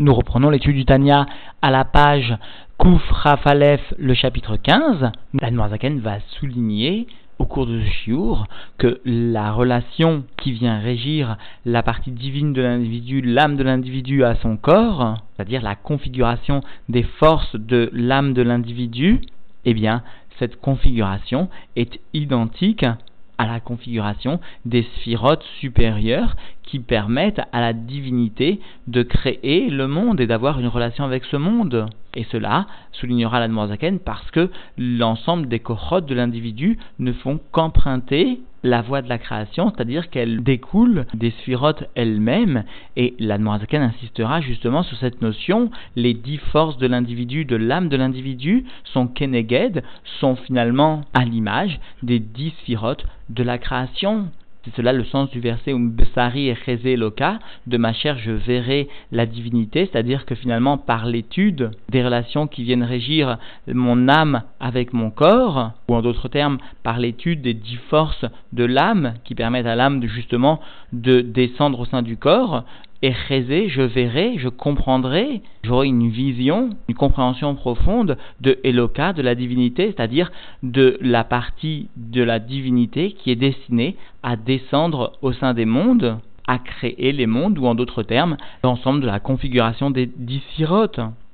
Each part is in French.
Nous reprenons l'étude du Tanya à la page Kouf Rafalef, le chapitre 15. La Noirzaken va souligner au cours de ce chiour que la relation qui vient régir la partie divine de l'individu, l'âme de l'individu à son corps, c'est-à-dire la configuration des forces de l'âme de l'individu, eh bien, cette configuration est identique à la configuration des sphirotes supérieures qui permettent à la divinité de créer le monde et d'avoir une relation avec ce monde. Et cela, soulignera la Zaken, parce que l'ensemble des kohot de l'individu ne font qu'emprunter la voie de la création, c'est-à-dire qu'elle découle des sphirotes elles-mêmes, et la Zaken insistera justement sur cette notion, les dix forces de l'individu, de l'âme de l'individu, sont keneged, sont finalement à l'image des dix sphirotes de la création. C'est cela le sens du verset Umbesari et Loka, de ma chair je verrai la divinité, c'est-à-dire que finalement par l'étude des relations qui viennent régir mon âme avec mon corps, ou en d'autres termes par l'étude des dix forces de l'âme qui permettent à l'âme justement de descendre au sein du corps, et je verrai, je comprendrai, j'aurai une vision, une compréhension profonde de Eloka, de la divinité, c'est-à-dire de la partie de la divinité qui est destinée à descendre au sein des mondes, à créer les mondes, ou en d'autres termes, l'ensemble de la configuration des dix.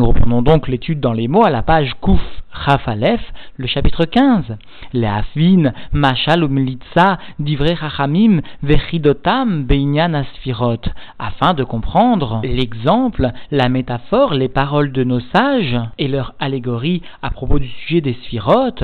Nous reprenons donc l'étude dans les mots à la page Kouf Rafalef, le chapitre 15. Leafvin, Machal Umlitza, Divrei Rachamim, Vechidotam, Beinyan Asfirot, afin de comprendre l'exemple, la métaphore, les paroles de nos sages et leur allégorie à propos du sujet des Sphirot.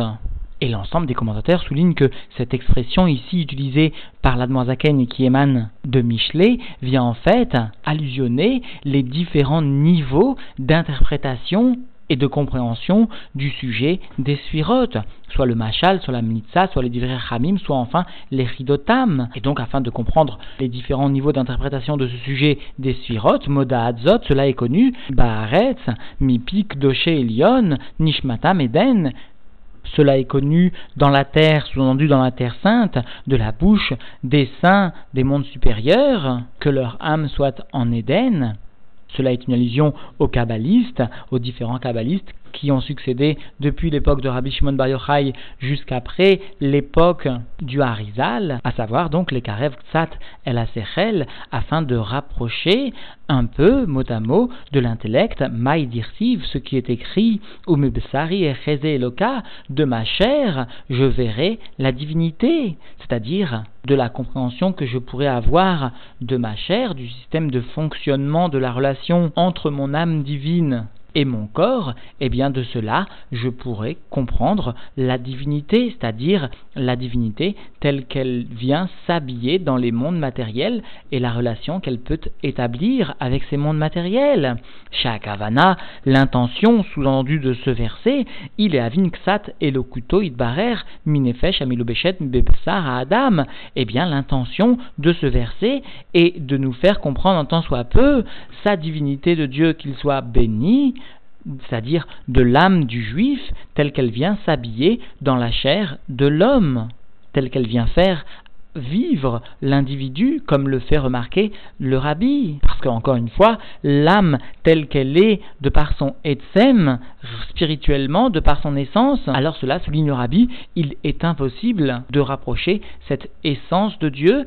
Et l'ensemble des commentateurs souligne que cette expression ici utilisée par l'Admoisaken et qui émane de Michelet vient en fait allusionner les différents niveaux d'interprétation et de compréhension du sujet des sphirotes, soit le machal, soit la mitza, soit les divers hamim, soit enfin les ridotam. Et donc, afin de comprendre les différents niveaux d'interprétation de ce sujet des sphirotes, moda adzot, cela est connu, baaretz, mipik, doche, elion, nishmatam, eden, cela est connu dans la terre, sous-entendu dans la terre sainte, de la bouche des saints des mondes supérieurs, que leur âme soit en Éden. Cela est une allusion aux kabbalistes, aux différents kabbalistes qui ont succédé depuis l'époque de Rabbi Shimon Bar Yochai jusqu'après l'époque du Harizal, à savoir donc les Karev Ksat El Asechel, afin de rapprocher un peu, mot à mot, de l'intellect, Maïdirsiv, ce qui est écrit, Umebsari et Eloka, de ma chair, je verrai la divinité, c'est-à-dire de la compréhension que je pourrais avoir de ma chair, du système de fonctionnement de la relation entre mon âme divine et mon corps, eh bien de cela je pourrais comprendre la divinité, c'est-à-dire la divinité telle qu'elle vient s'habiller dans les mondes matériels et la relation qu'elle peut établir avec ces mondes matériels. Shakavana, l'intention sous-endue de ce verset, il est avin ksat elokuto idbarer minefesh amilobeshet bebsar à Adam. Eh bien l'intention de ce verset est de nous faire comprendre en tant soit peu sa divinité de Dieu qu'il soit béni, c'est-à-dire de l'âme du juif telle qu'elle vient s'habiller dans la chair de l'homme, telle qu'elle vient faire vivre l'individu, comme le fait remarquer le rabbi. Parce qu'encore une fois, l'âme telle qu'elle est, de par son etsem, spirituellement, de par son essence, alors cela souligne le rabbi, il est impossible de rapprocher cette essence de Dieu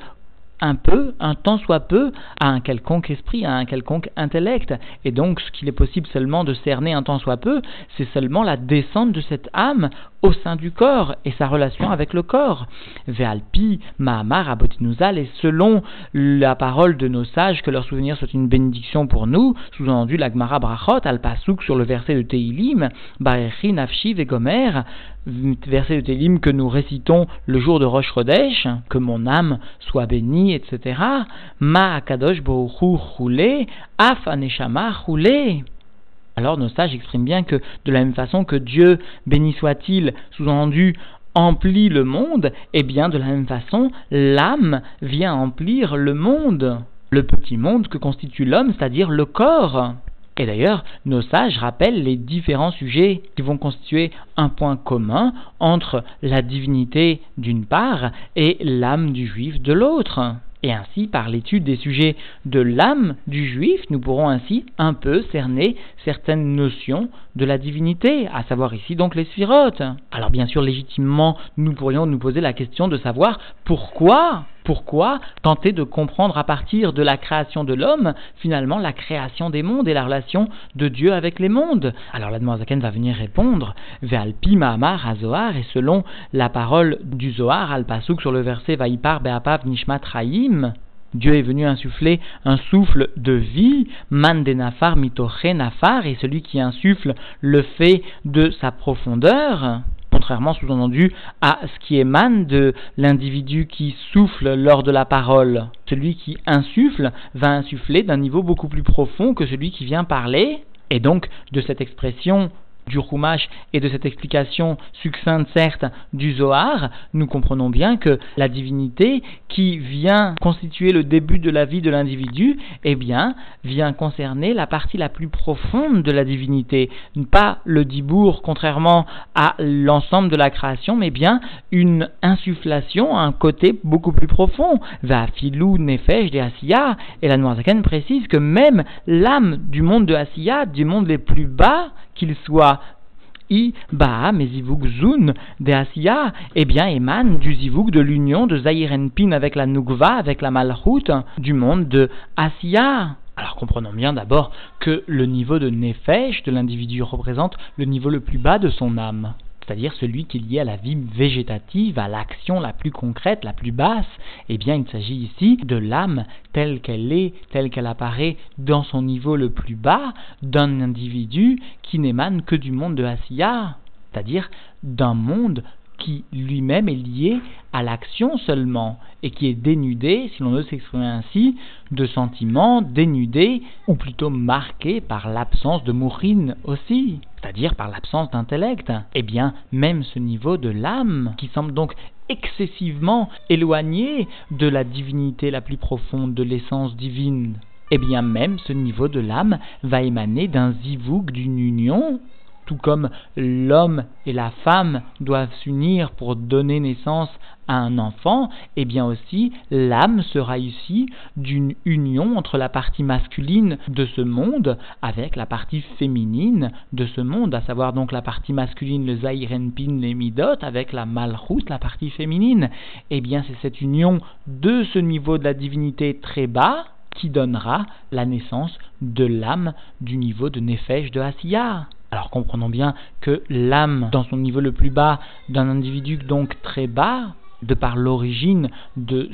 un peu, un tant soit peu, à un quelconque esprit, à un quelconque intellect. Et donc, ce qu'il est possible seulement de cerner un tant soit peu, c'est seulement la descente de cette âme au sein du corps et sa relation avec le corps. Vealpi, Mahamar, Abotinuzal, et selon la parole de nos sages, que leur souvenir soit une bénédiction pour nous, sous-entendu l'Agmara Brachot, Al-Pasuk sur le verset de Teilim, Barechi, Nafshi, Vegomer, verset de Teilim que nous récitons le jour de Rosh Chodesh, que mon âme soit bénie, etc. Ma Akadosh Bohu Roulé, Af Roulé. Alors nos sages expriment bien que de la même façon que Dieu, béni soit-il, sous-entendu, emplit le monde, et eh bien de la même façon, l'âme vient emplir le monde, le petit monde que constitue l'homme, c'est-à-dire le corps. Et d'ailleurs, nos sages rappellent les différents sujets qui vont constituer un point commun entre la divinité d'une part et l'âme du juif de l'autre. Et ainsi, par l'étude des sujets de l'âme du juif, nous pourrons ainsi un peu cerner certaines notions de la divinité, à savoir ici donc les sphirotes. Alors bien sûr, légitimement, nous pourrions nous poser la question de savoir pourquoi pourquoi tenter de comprendre à partir de la création de l'homme, finalement, la création des mondes et la relation de Dieu avec les mondes. Alors la Zaken va venir répondre, Ve'alpi Mahamar Zohar, et selon la parole du Zohar, al Pasuk sur le verset Vaipar Be'apav Nishmat Raim, Dieu est venu insuffler un souffle de vie, man de nafar mitoche nafar, et celui qui insuffle le fait de sa profondeur contrairement sous-entendu à ce qui émane de l'individu qui souffle lors de la parole. Celui qui insuffle va insuffler d'un niveau beaucoup plus profond que celui qui vient parler. Et donc, de cette expression du Rumash et de cette explication succincte certes du Zohar, nous comprenons bien que la divinité qui vient constituer le début de la vie de l'individu, eh bien, vient concerner la partie la plus profonde de la divinité, pas le dibour contrairement à l'ensemble de la création, mais bien une insufflation, un côté beaucoup plus profond. Va filou nefesh de Asiya, et la Noirzaken précise que même l'âme du monde de Asiya, du monde les plus bas, qu'il soit I, Ba, Mezivuk Zun de Asiya, eh bien, émane du Zivuk de l'union de Zahirenpin avec la Nukva, avec la Malchut du monde de Asiya. Alors comprenons bien d'abord que le niveau de Nefesh de l'individu représente le niveau le plus bas de son âme c'est-à-dire celui qui est lié à la vie végétative, à l'action la plus concrète, la plus basse, eh bien il s'agit ici de l'âme telle qu'elle est, telle qu'elle apparaît dans son niveau le plus bas d'un individu qui n'émane que du monde de Asiya, c'est-à-dire d'un monde qui lui-même est lié à l'action seulement et qui est dénudé, si l'on veut s'exprimer ainsi, de sentiments dénudés ou plutôt marqué par l'absence de mourine aussi, c'est-à-dire par l'absence d'intellect. Eh bien, même ce niveau de l'âme, qui semble donc excessivement éloigné de la divinité la plus profonde, de l'essence divine, eh bien même ce niveau de l'âme va émaner d'un zivouk, d'une union tout comme l'homme et la femme doivent s'unir pour donner naissance à un enfant, et eh bien aussi l'âme sera ici d'une union entre la partie masculine de ce monde avec la partie féminine de ce monde, à savoir donc la partie masculine, le Zahirenpin, les Midot, avec la Malchut, la partie féminine. Eh bien c'est cette union de ce niveau de la divinité très bas qui donnera la naissance de l'âme du niveau de Nefesh de Asiya. Alors comprenons bien que l'âme, dans son niveau le plus bas d'un individu donc très bas, de par l'origine de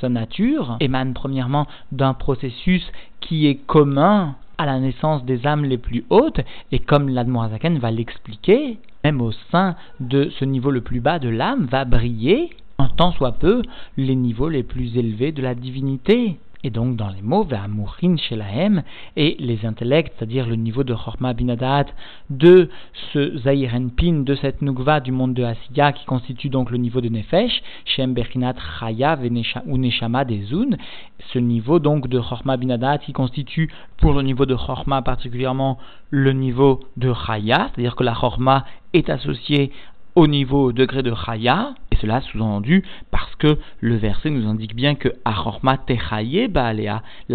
sa nature, émane premièrement d'un processus qui est commun à la naissance des âmes les plus hautes, et comme l'Admorazaken va l'expliquer, même au sein de ce niveau le plus bas de l'âme va briller, en tant soit peu, les niveaux les plus élevés de la divinité et donc dans les mots chez Shelahem, et les intellects, c'est-à-dire le niveau de Chorma Binadat, de ce Zahirenpin, de cette Nugva du monde de Asiya, qui constitue donc le niveau de Nefesh, Shem Bechinat Chaya ou Neshama Zun, ce niveau donc de Chorma Binadat qui constitue pour le niveau de Chorma particulièrement le niveau de Chaya, c'est-à-dire que la Chorma est associée au niveau degré de Chaya, et cela sous-entendu parce que le verset nous indique bien que la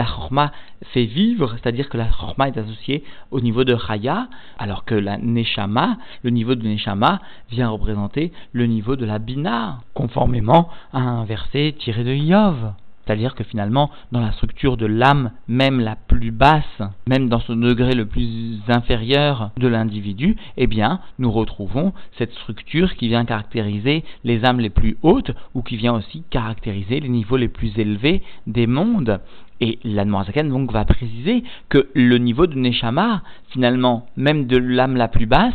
Chorma fait vivre, c'est-à-dire que la Chorma est associée au niveau de Chaya, alors que la Neshama, le niveau de Neshama, vient représenter le niveau de la Bina, conformément à un verset tiré de Yov. C'est-à-dire que finalement, dans la structure de l'âme, même la plus basse, même dans son degré le plus inférieur de l'individu, eh bien, nous retrouvons cette structure qui vient caractériser les âmes les plus hautes ou qui vient aussi caractériser les niveaux les plus élevés des mondes. Et l'Admorazaken donc va préciser que le niveau de Neshama, finalement, même de l'âme la plus basse,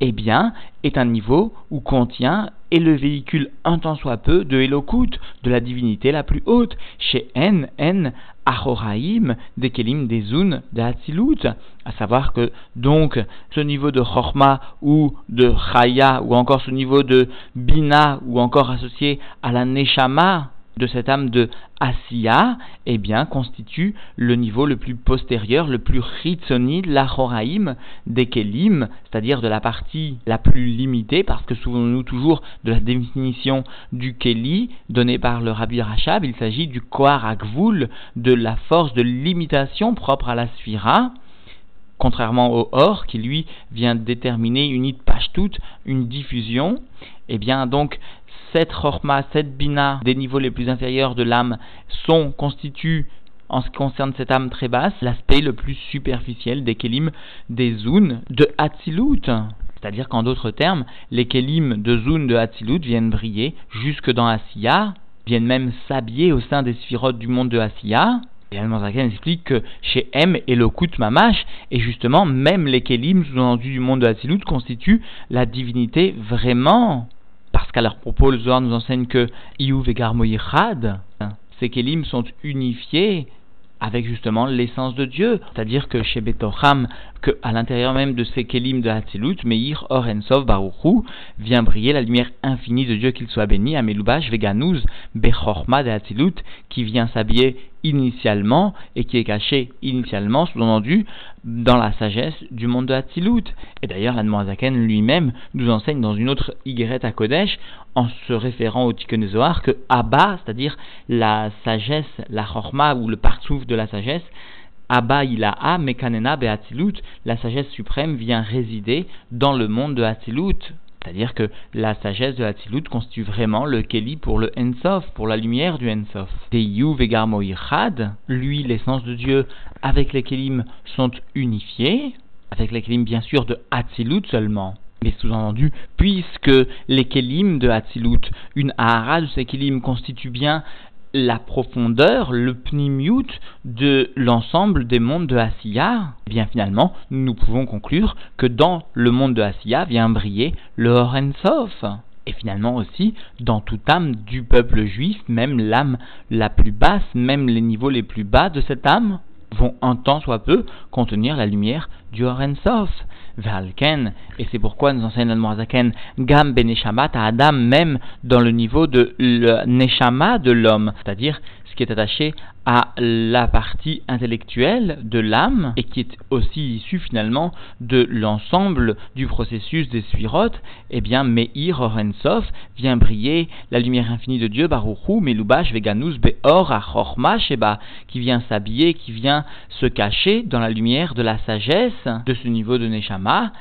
eh bien, est un niveau où contient et le véhicule un tant soit peu de Elokut, de la divinité la plus haute, chez En, En, Achoraim, des Kelim, des de à savoir que donc ce niveau de Chorma ou de Chaya ou encore ce niveau de Bina ou encore associé à la Neshama, de cette âme de Asiya, eh bien, constitue le niveau le plus postérieur, le plus ritsoni de la Horaïm, des Kelim, c'est-à-dire de la partie la plus limitée, parce que souvenons-nous toujours de la définition du Keli donnée par le Rabbi Rachab, il s'agit du Kohar de la force de limitation propre à la Sphira, contrairement au or qui lui vient déterminer une toute une diffusion, eh bien donc cette chorma, cette bina des niveaux les plus inférieurs de l'âme sont constituent en ce qui concerne cette âme très basse, l'aspect le plus superficiel des kelim des zoun de Hatzilut. C'est-à-dire qu'en d'autres termes, les kelim de zoun de Hatzilut viennent briller jusque dans Asiya, viennent même s'habiller au sein des sphirotes du monde de Asiya, et Al-Manzaken explique que chez M et le Kout Mamash, et justement, même les Kélim, sous-entendus du monde de Hatzilut, constituent la divinité vraiment. Parce qu'à leur propos, le Zohar nous enseigne que Iouv et ces Kélim sont unifiés avec justement l'essence de Dieu. C'est-à-dire que chez Betocham, que à l'intérieur même de ces kelim de Hatzilut, Meir Orensov Baruchu vient briller la lumière infinie de Dieu qu'il soit béni, Amelubash Veganuz Bechorma de Hatzilut, qui vient s'habiller initialement et qui est caché initialement, sous-entendu, dans la sagesse du monde de Hatzilut. Et d'ailleurs, l'Admoazaken lui-même nous enseigne dans une autre Yigret à Kodesh, en se référant au Tikkun que Abba, c'est-à-dire la sagesse, la Chorma ou le partsouf de la sagesse, Abba ilaha mekanena be'atzilut, la sagesse suprême vient résider dans le monde de Hatzilut. C'est-à-dire que la sagesse de Hatzilut constitue vraiment le Keli pour le Ensof, pour la lumière du Ensof. Deyu vegarmo lui, l'essence de Dieu, avec les Kelim sont unifiés, avec les Kelim bien sûr de Hatzilut seulement. Mais sous-entendu, puisque les Kelim de Hatzilut, une Ahara de ces Kelim constitue bien la profondeur, le pnimiut de l'ensemble des mondes de Asiya, eh bien finalement, nous pouvons conclure que dans le monde de Asiya vient briller le Horensof. Et finalement aussi, dans toute âme du peuple juif, même l'âme la plus basse, même les niveaux les plus bas de cette âme, vont un temps soit peu contenir la lumière du Horensof. Valken, et c'est pourquoi nous enseigne le Gam Beneshamat à Adam, même dans le niveau de Neshama de l'homme, c'est-à-dire qui est attaché à la partie intellectuelle de l'âme et qui est aussi issu finalement de l'ensemble du processus des suirotes, eh bien Meir Orensov vient briller la lumière infinie de Dieu, Baruchu, Melubash, Veganus, Beor, Achorma, Sheba, qui vient s'habiller, qui vient se cacher dans la lumière de la sagesse de ce niveau de Neshama,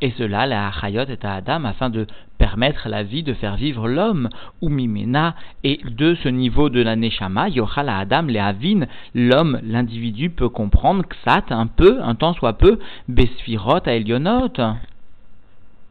et cela, la Chayot est à Adam afin de permettre la vie de faire vivre l'homme, ou Mimena, et de ce niveau de la Neshama, Yochal à Adam, les Avin, l'homme, l'individu peut comprendre Ksat, un peu, un temps soit peu, Besfirot à Elionot,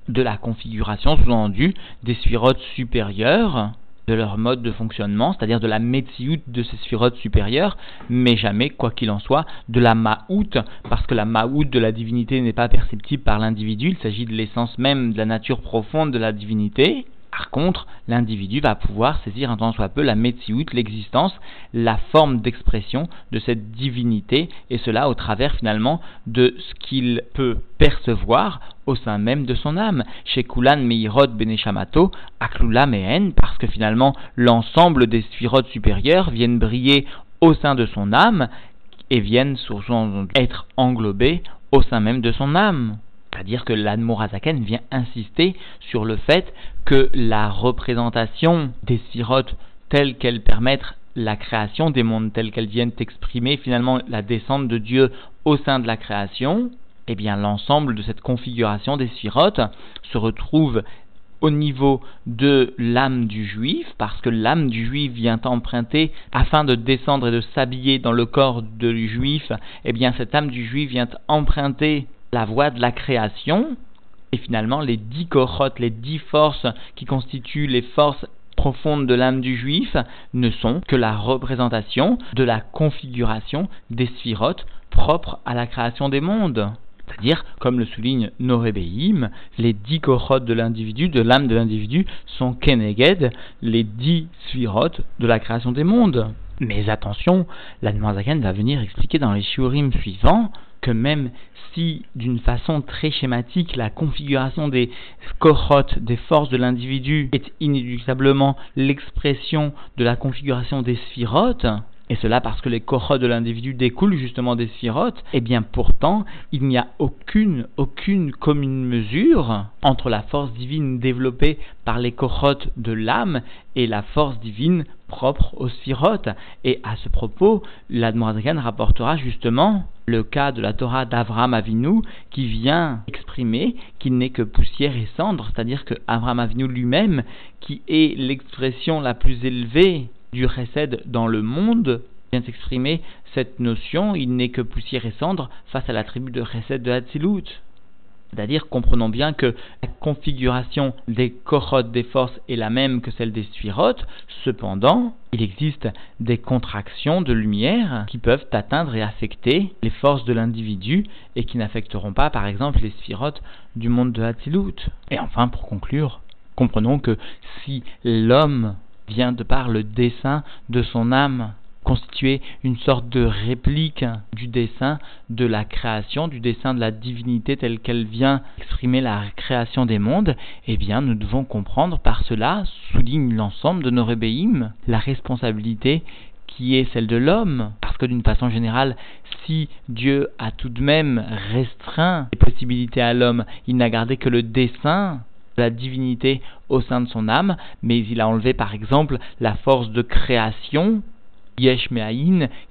de la configuration sous-entendue des sphirotes supérieures, de leur mode de fonctionnement, c'est-à-dire de la metsiout de ces sphirotes supérieures, mais jamais, quoi qu'il en soit, de la ma'out, parce que la ma'out de la divinité n'est pas perceptible par l'individu, il s'agit de l'essence même de la nature profonde de la divinité. Par contre, l'individu va pouvoir saisir un tant soit peu la metsiout, l'existence, la forme d'expression de cette divinité, et cela au travers finalement de ce qu'il peut percevoir au sein même de son âme. Chez Kulan Meirot Beneshamato, Aklula Mehen, parce que finalement l'ensemble des sphirotes supérieures viennent briller au sein de son âme et viennent être englobés au sein même de son âme. C'est-à-dire que l'Admorazaken vient insister sur le fait que la représentation des sirotes telles qu'elles permettent la création des mondes, telles qu'elles viennent exprimer finalement la descente de Dieu au sein de la création, eh bien l'ensemble de cette configuration des sirotes se retrouve au niveau de l'âme du juif, parce que l'âme du juif vient emprunter, afin de descendre et de s'habiller dans le corps du juif, eh bien cette âme du juif vient emprunter la voie de la création, et finalement les dix korotes, les dix forces qui constituent les forces profondes de l'âme du juif ne sont que la représentation de la configuration des sphirotes propres à la création des mondes. C'est-à-dire, comme le souligne Norébéim, les dix korotes de l'individu, de l'âme de l'individu, sont keneged, les dix sphirotes de la création des mondes. Mais attention, la va venir expliquer dans les shiurim suivants que même si d'une façon très schématique la configuration des cohortes, des forces de l'individu est inéluctablement l'expression de la configuration des sphirotes, et cela parce que les corottes de l'individu découlent justement des sphirotes, et eh bien pourtant, il n'y a aucune, aucune commune mesure entre la force divine développée par les corottes de l'âme et la force divine propre aux sphirotes. Et à ce propos, l'Admorazakan rapportera justement le cas de la Torah d'Avram Avinu qui vient exprimer qu'il n'est que poussière et cendre, c'est-à-dire que Avram Avinu lui-même, qui est l'expression la plus élevée du recède dans le monde vient s'exprimer cette notion, il n'est que poussière et cendre face à la tribu de recède de Hatzilut. C'est-à-dire, comprenons bien que la configuration des corottes des forces est la même que celle des sphirotes, cependant, il existe des contractions de lumière qui peuvent atteindre et affecter les forces de l'individu et qui n'affecteront pas, par exemple, les sphirotes du monde de Hatzilut. Et enfin, pour conclure, comprenons que si l'homme vient de par le dessin de son âme constituer une sorte de réplique du dessin de la création, du dessin de la divinité telle qu'elle vient exprimer la création des mondes, eh bien nous devons comprendre par cela, souligne l'ensemble de nos rébéims, la responsabilité qui est celle de l'homme, parce que d'une façon générale, si Dieu a tout de même restreint les possibilités à l'homme, il n'a gardé que le dessin la divinité au sein de son âme, mais il a enlevé par exemple la force de création, Yesh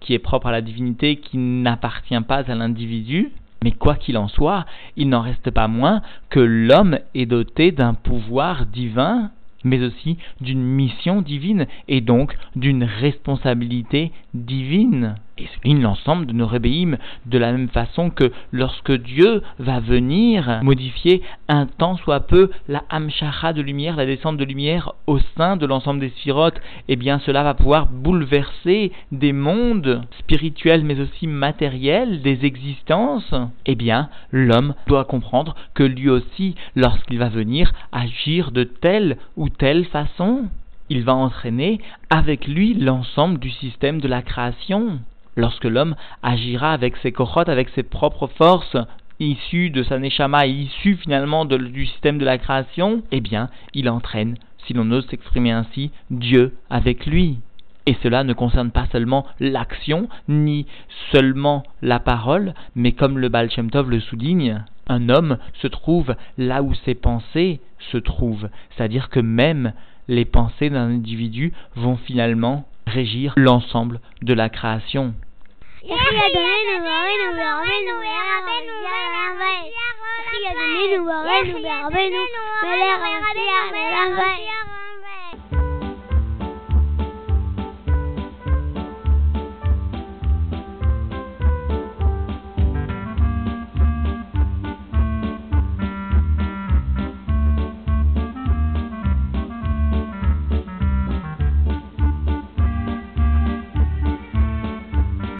qui est propre à la divinité, qui n'appartient pas à l'individu. Mais quoi qu'il en soit, il n'en reste pas moins que l'homme est doté d'un pouvoir divin, mais aussi d'une mission divine et donc d'une responsabilité divine et souligne l'ensemble de nos rébéims de la même façon que lorsque Dieu va venir modifier un tant soit peu la hamshara de lumière, la descente de lumière au sein de l'ensemble des sphirotes, eh bien cela va pouvoir bouleverser des mondes spirituels mais aussi matériels, des existences. Eh bien l'homme doit comprendre que lui aussi, lorsqu'il va venir agir de telle ou telle façon, il va entraîner avec lui l'ensemble du système de la création lorsque l'homme agira avec ses cochotes, avec ses propres forces, issues de sa neshama et issues finalement du système de la création, eh bien, il entraîne, si l'on ose s'exprimer ainsi, Dieu avec lui. Et cela ne concerne pas seulement l'action, ni seulement la parole, mais comme le Baal le souligne, un homme se trouve là où ses pensées se trouvent. C'est-à-dire que même les pensées d'un individu vont finalement régir l'ensemble de la création. Yeah, yeah, yeah, yeah, yeah, yeah, yeah, yeah, yeah, yeah, yeah, yeah, yeah,